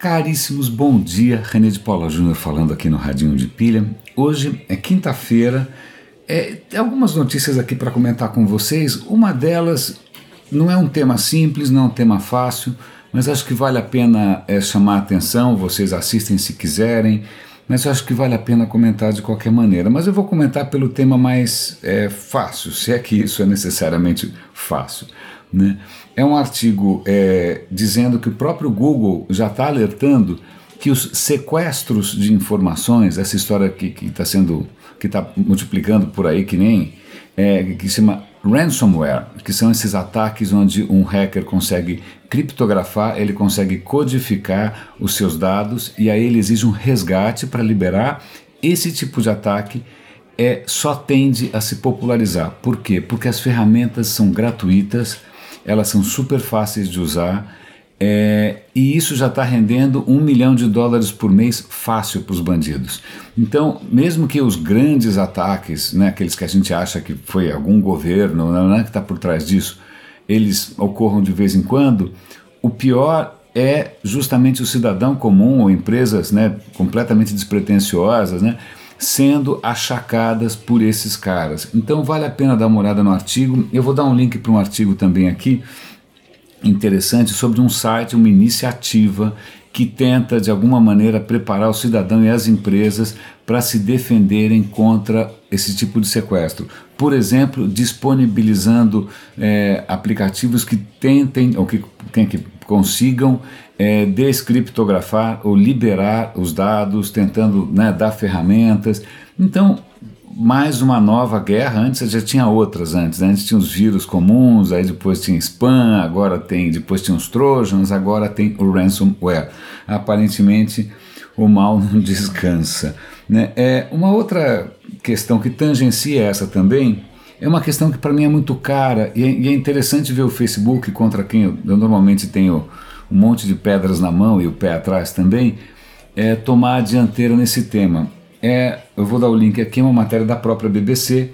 Caríssimos, bom dia. René de Paula Júnior falando aqui no Radinho de Pilha. Hoje é quinta-feira. É, algumas notícias aqui para comentar com vocês. Uma delas não é um tema simples, não é um tema fácil, mas acho que vale a pena é, chamar a atenção. Vocês assistem se quiserem, mas acho que vale a pena comentar de qualquer maneira. Mas eu vou comentar pelo tema mais é, fácil, se é que isso é necessariamente fácil. Né? É um artigo é, dizendo que o próprio Google já está alertando que os sequestros de informações, essa história que está sendo, que está multiplicando por aí que nem, é, que se chama ransomware, que são esses ataques onde um hacker consegue criptografar, ele consegue codificar os seus dados e aí ele exige um resgate para liberar. Esse tipo de ataque é, só tende a se popularizar. Por quê? Porque as ferramentas são gratuitas elas são super fáceis de usar é, e isso já está rendendo um milhão de dólares por mês fácil para os bandidos. Então, mesmo que os grandes ataques, né, aqueles que a gente acha que foi algum governo não é que está por trás disso, eles ocorram de vez em quando, o pior é justamente o cidadão comum ou empresas né, completamente despretensiosas, né, sendo achacadas por esses caras. Então vale a pena dar uma olhada no artigo. Eu vou dar um link para um artigo também aqui interessante sobre um site, uma iniciativa que tenta de alguma maneira preparar o cidadão e as empresas para se defenderem contra esse tipo de sequestro. Por exemplo, disponibilizando é, aplicativos que tentem ou que, que consigam é, descriptografar ou liberar os dados, tentando né, dar ferramentas. Então, mais uma nova guerra. Antes já tinha outras antes. Né? Antes tinha os vírus comuns, aí depois tinha spam, agora tem, depois tinha os trojans, agora tem o ransomware. Aparentemente o mal não descansa. Né? É uma outra questão que tangencia essa também é uma questão que para mim é muito cara e é, e é, interessante ver o Facebook contra quem eu, eu normalmente tenho um monte de pedras na mão e o pé atrás também, é tomar a dianteira nesse tema. É, eu vou dar o link aqui, uma matéria da própria BBC,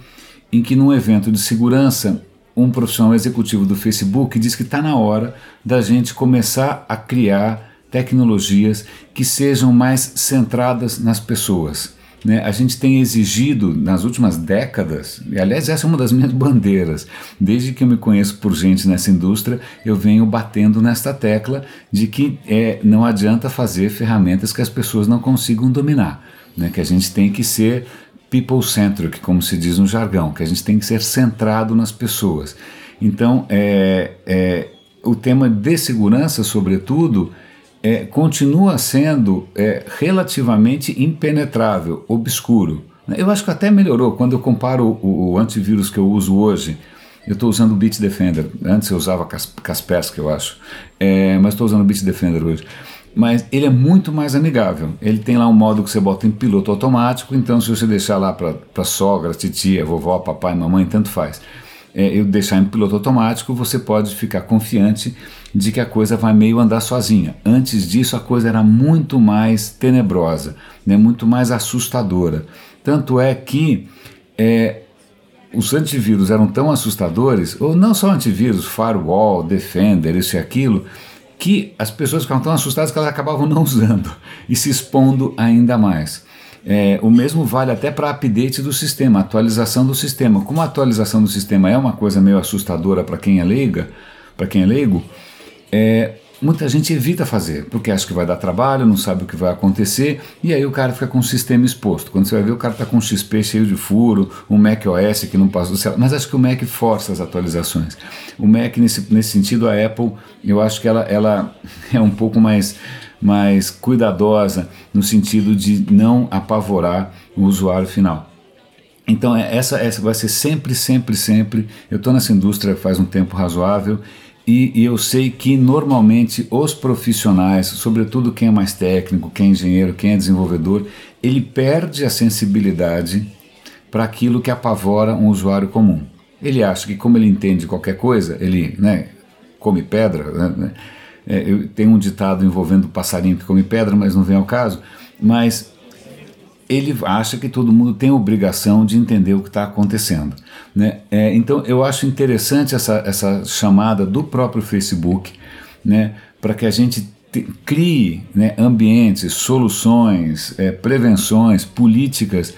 em que num evento de segurança, um profissional executivo do Facebook diz que está na hora da gente começar a criar tecnologias que sejam mais centradas nas pessoas. Né? A gente tem exigido nas últimas décadas, e aliás, essa é uma das minhas bandeiras, desde que eu me conheço por gente nessa indústria, eu venho batendo nesta tecla de que é, não adianta fazer ferramentas que as pessoas não consigam dominar, né? que a gente tem que ser people-centric, como se diz no jargão, que a gente tem que ser centrado nas pessoas. Então, é, é, o tema de segurança, sobretudo, é, continua sendo é, relativamente impenetrável, obscuro. Eu acho que até melhorou quando eu comparo o, o antivírus que eu uso hoje. Eu estou usando o Bitdefender. Antes eu usava Kaspersky, eu acho. É, mas estou usando o Bitdefender hoje. Mas ele é muito mais amigável. Ele tem lá um modo que você bota em piloto automático, então se você deixar lá para sogra, titia, vovó, papai, mamãe, tanto faz é, eu deixar em piloto automático, você pode ficar confiante de que a coisa vai meio andar sozinha. Antes disso, a coisa era muito mais tenebrosa, né, muito mais assustadora. Tanto é que é, os antivírus eram tão assustadores, ou não só antivírus, firewall, defender, isso e aquilo, que as pessoas ficavam tão assustadas que elas acabavam não usando e se expondo ainda mais. É, o mesmo vale até para update do sistema, atualização do sistema. Como a atualização do sistema é uma coisa meio assustadora para quem é leiga, para quem é leigo, é, muita gente evita fazer, porque acha que vai dar trabalho, não sabe o que vai acontecer, e aí o cara fica com o sistema exposto. Quando você vai ver, o cara está com um XP cheio de furo, um Mac OS que não passou do céu, mas acho que o Mac força as atualizações. O Mac, nesse, nesse sentido, a Apple, eu acho que ela, ela é um pouco mais mais cuidadosa no sentido de não apavorar o usuário final. Então é, essa, essa vai ser sempre, sempre, sempre. Eu estou nessa indústria faz um tempo razoável e, e, eu sei que normalmente os profissionais, sobretudo quem é mais técnico, quem é engenheiro, quem é desenvolvedor, ele perde a sensibilidade para aquilo que apavora um usuário comum. Ele acha que como ele entende qualquer coisa, ele né, come pedra, né, é, eu tenho um ditado envolvendo passarinho que come pedra, mas não vem ao caso. Mas ele acha que todo mundo tem obrigação de entender o que está acontecendo. Né? É, então eu acho interessante essa, essa chamada do próprio Facebook né, para que a gente crie né, ambientes, soluções, é, prevenções, políticas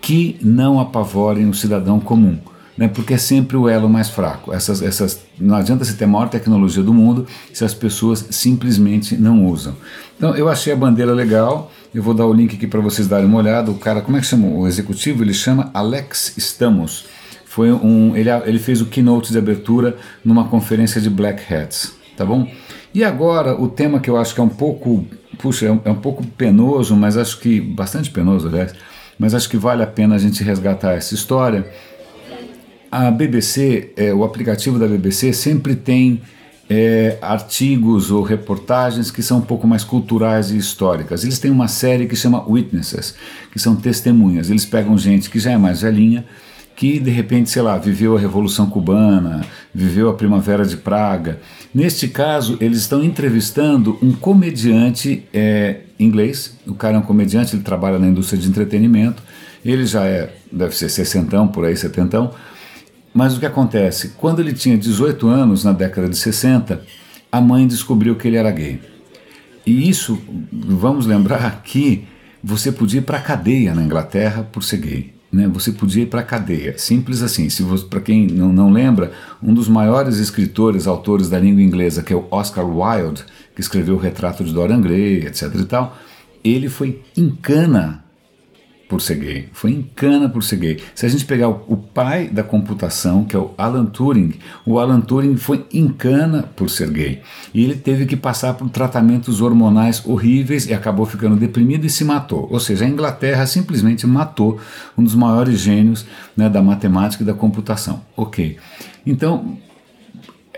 que não apavorem o cidadão comum. Né, porque é sempre o elo mais fraco. Essas, essas, não adianta você ter a maior tecnologia do mundo se as pessoas simplesmente não usam. Então eu achei a bandeira legal, eu vou dar o link aqui para vocês darem uma olhada. O cara, como é que chama? O executivo, ele chama Alex Stamos. Foi um, ele, ele fez o keynote de abertura numa conferência de Black Hats, tá bom? E agora o tema que eu acho que é um pouco, puxa, é um, é um pouco penoso, mas acho que bastante penoso, aliás, mas acho que vale a pena a gente resgatar essa história. A BBC, é, o aplicativo da BBC sempre tem é, artigos ou reportagens que são um pouco mais culturais e históricas. Eles têm uma série que chama Witnesses, que são testemunhas. Eles pegam gente que já é mais velhinha, que de repente, sei lá, viveu a Revolução Cubana, viveu a Primavera de Praga. Neste caso, eles estão entrevistando um comediante é, inglês. O cara é um comediante, ele trabalha na indústria de entretenimento. Ele já é, deve ser sessentão, por aí, setentão mas o que acontece? Quando ele tinha 18 anos, na década de 60, a mãe descobriu que ele era gay. E isso, vamos lembrar que você podia ir para a cadeia na Inglaterra por ser gay. Né? Você podia ir para a cadeia. Simples assim. Se Para quem não, não lembra, um dos maiores escritores, autores da língua inglesa, que é o Oscar Wilde, que escreveu o Retrato de Dorian Gray, etc. e tal, ele foi em cana por ser gay, foi em cana por ser gay. Se a gente pegar o, o, pai da computação, que é o Alan Turing, o Alan Turing foi em cana por ser gay. E ele teve que passar por tratamentos hormonais horríveis e acabou ficando deprimido e se matou. Ou seja, a Inglaterra simplesmente matou um dos maiores gênios né, da matemática e da computação. Ok. Então,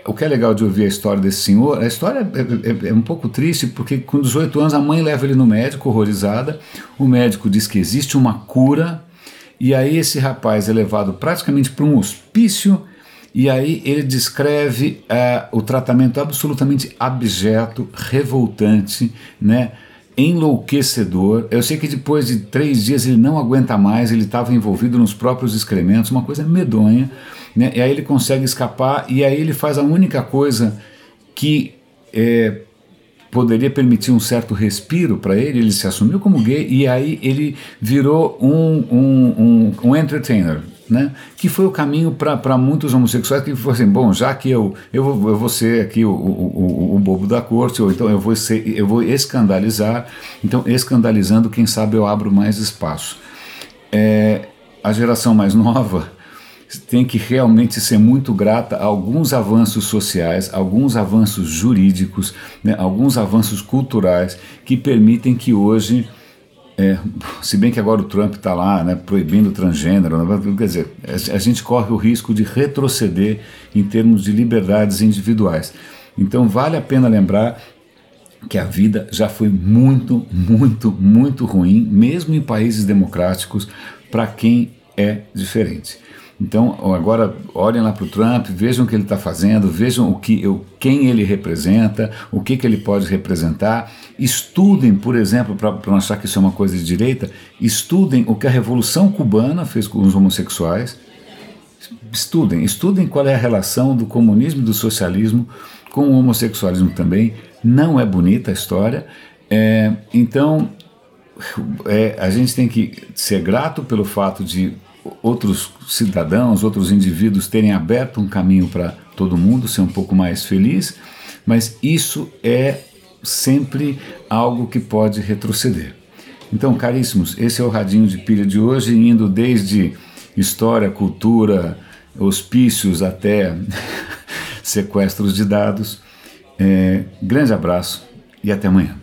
o que é legal de ouvir a história desse senhor, a história é, é, é, um pouco triste, porque com 18 anos a mãe leva ele no médico, horrorizada. O médico diz que existe uma cura, e aí esse rapaz é levado praticamente para um hospício, e aí ele descreve uh, o tratamento absolutamente abjeto, revoltante, né? Enlouquecedor. Eu sei que depois de três dias ele não aguenta mais, ele estava envolvido nos próprios excrementos, uma coisa medonha. Né? E aí ele consegue escapar, e aí ele faz a única coisa que é, poderia permitir um certo respiro para ele. Ele se assumiu como gay, e aí ele virou um, um, um, um entertainer né? que foi o caminho para muitos homossexuais que foram assim, bom, já que eu, eu, vou, eu vou ser aqui o, o, o, o, bobo da corte, ou então eu vou, ser, eu vou escandalizar, então escandalizando, quem sabe eu abro mais espaço. É, a geração mais nova tem que realmente ser muito grata a alguns avanços sociais, alguns avanços jurídicos, né, alguns avanços culturais que permitem que hoje é, se bem que agora o Trump está lá né, proibindo o transgênero, né, quer dizer, a gente corre o risco de retroceder em termos de liberdades individuais. Então vale a pena lembrar que a vida já foi muito, muito, muito ruim, mesmo em países democráticos, para quem é diferente. Então, agora olhem lá para o Trump, vejam o que ele está fazendo, vejam o que, eu, quem ele representa, o que, que ele pode representar. Estudem, por exemplo, para não achar que isso é uma coisa de direita, estudem o que a Revolução Cubana fez com os homossexuais. Estudem, estudem qual é a relação do comunismo e do socialismo com o homossexualismo também. Não é bonita a história. É, então, é, a gente tem que ser grato pelo fato de outros cidadãos, outros indivíduos terem aberto um caminho para todo mundo ser um pouco mais feliz, mas isso é sempre algo que pode retroceder. Então, caríssimos, esse é o radinho de pilha de hoje, indo desde história, cultura, hospícios até sequestros de dados. É, grande abraço e até amanhã.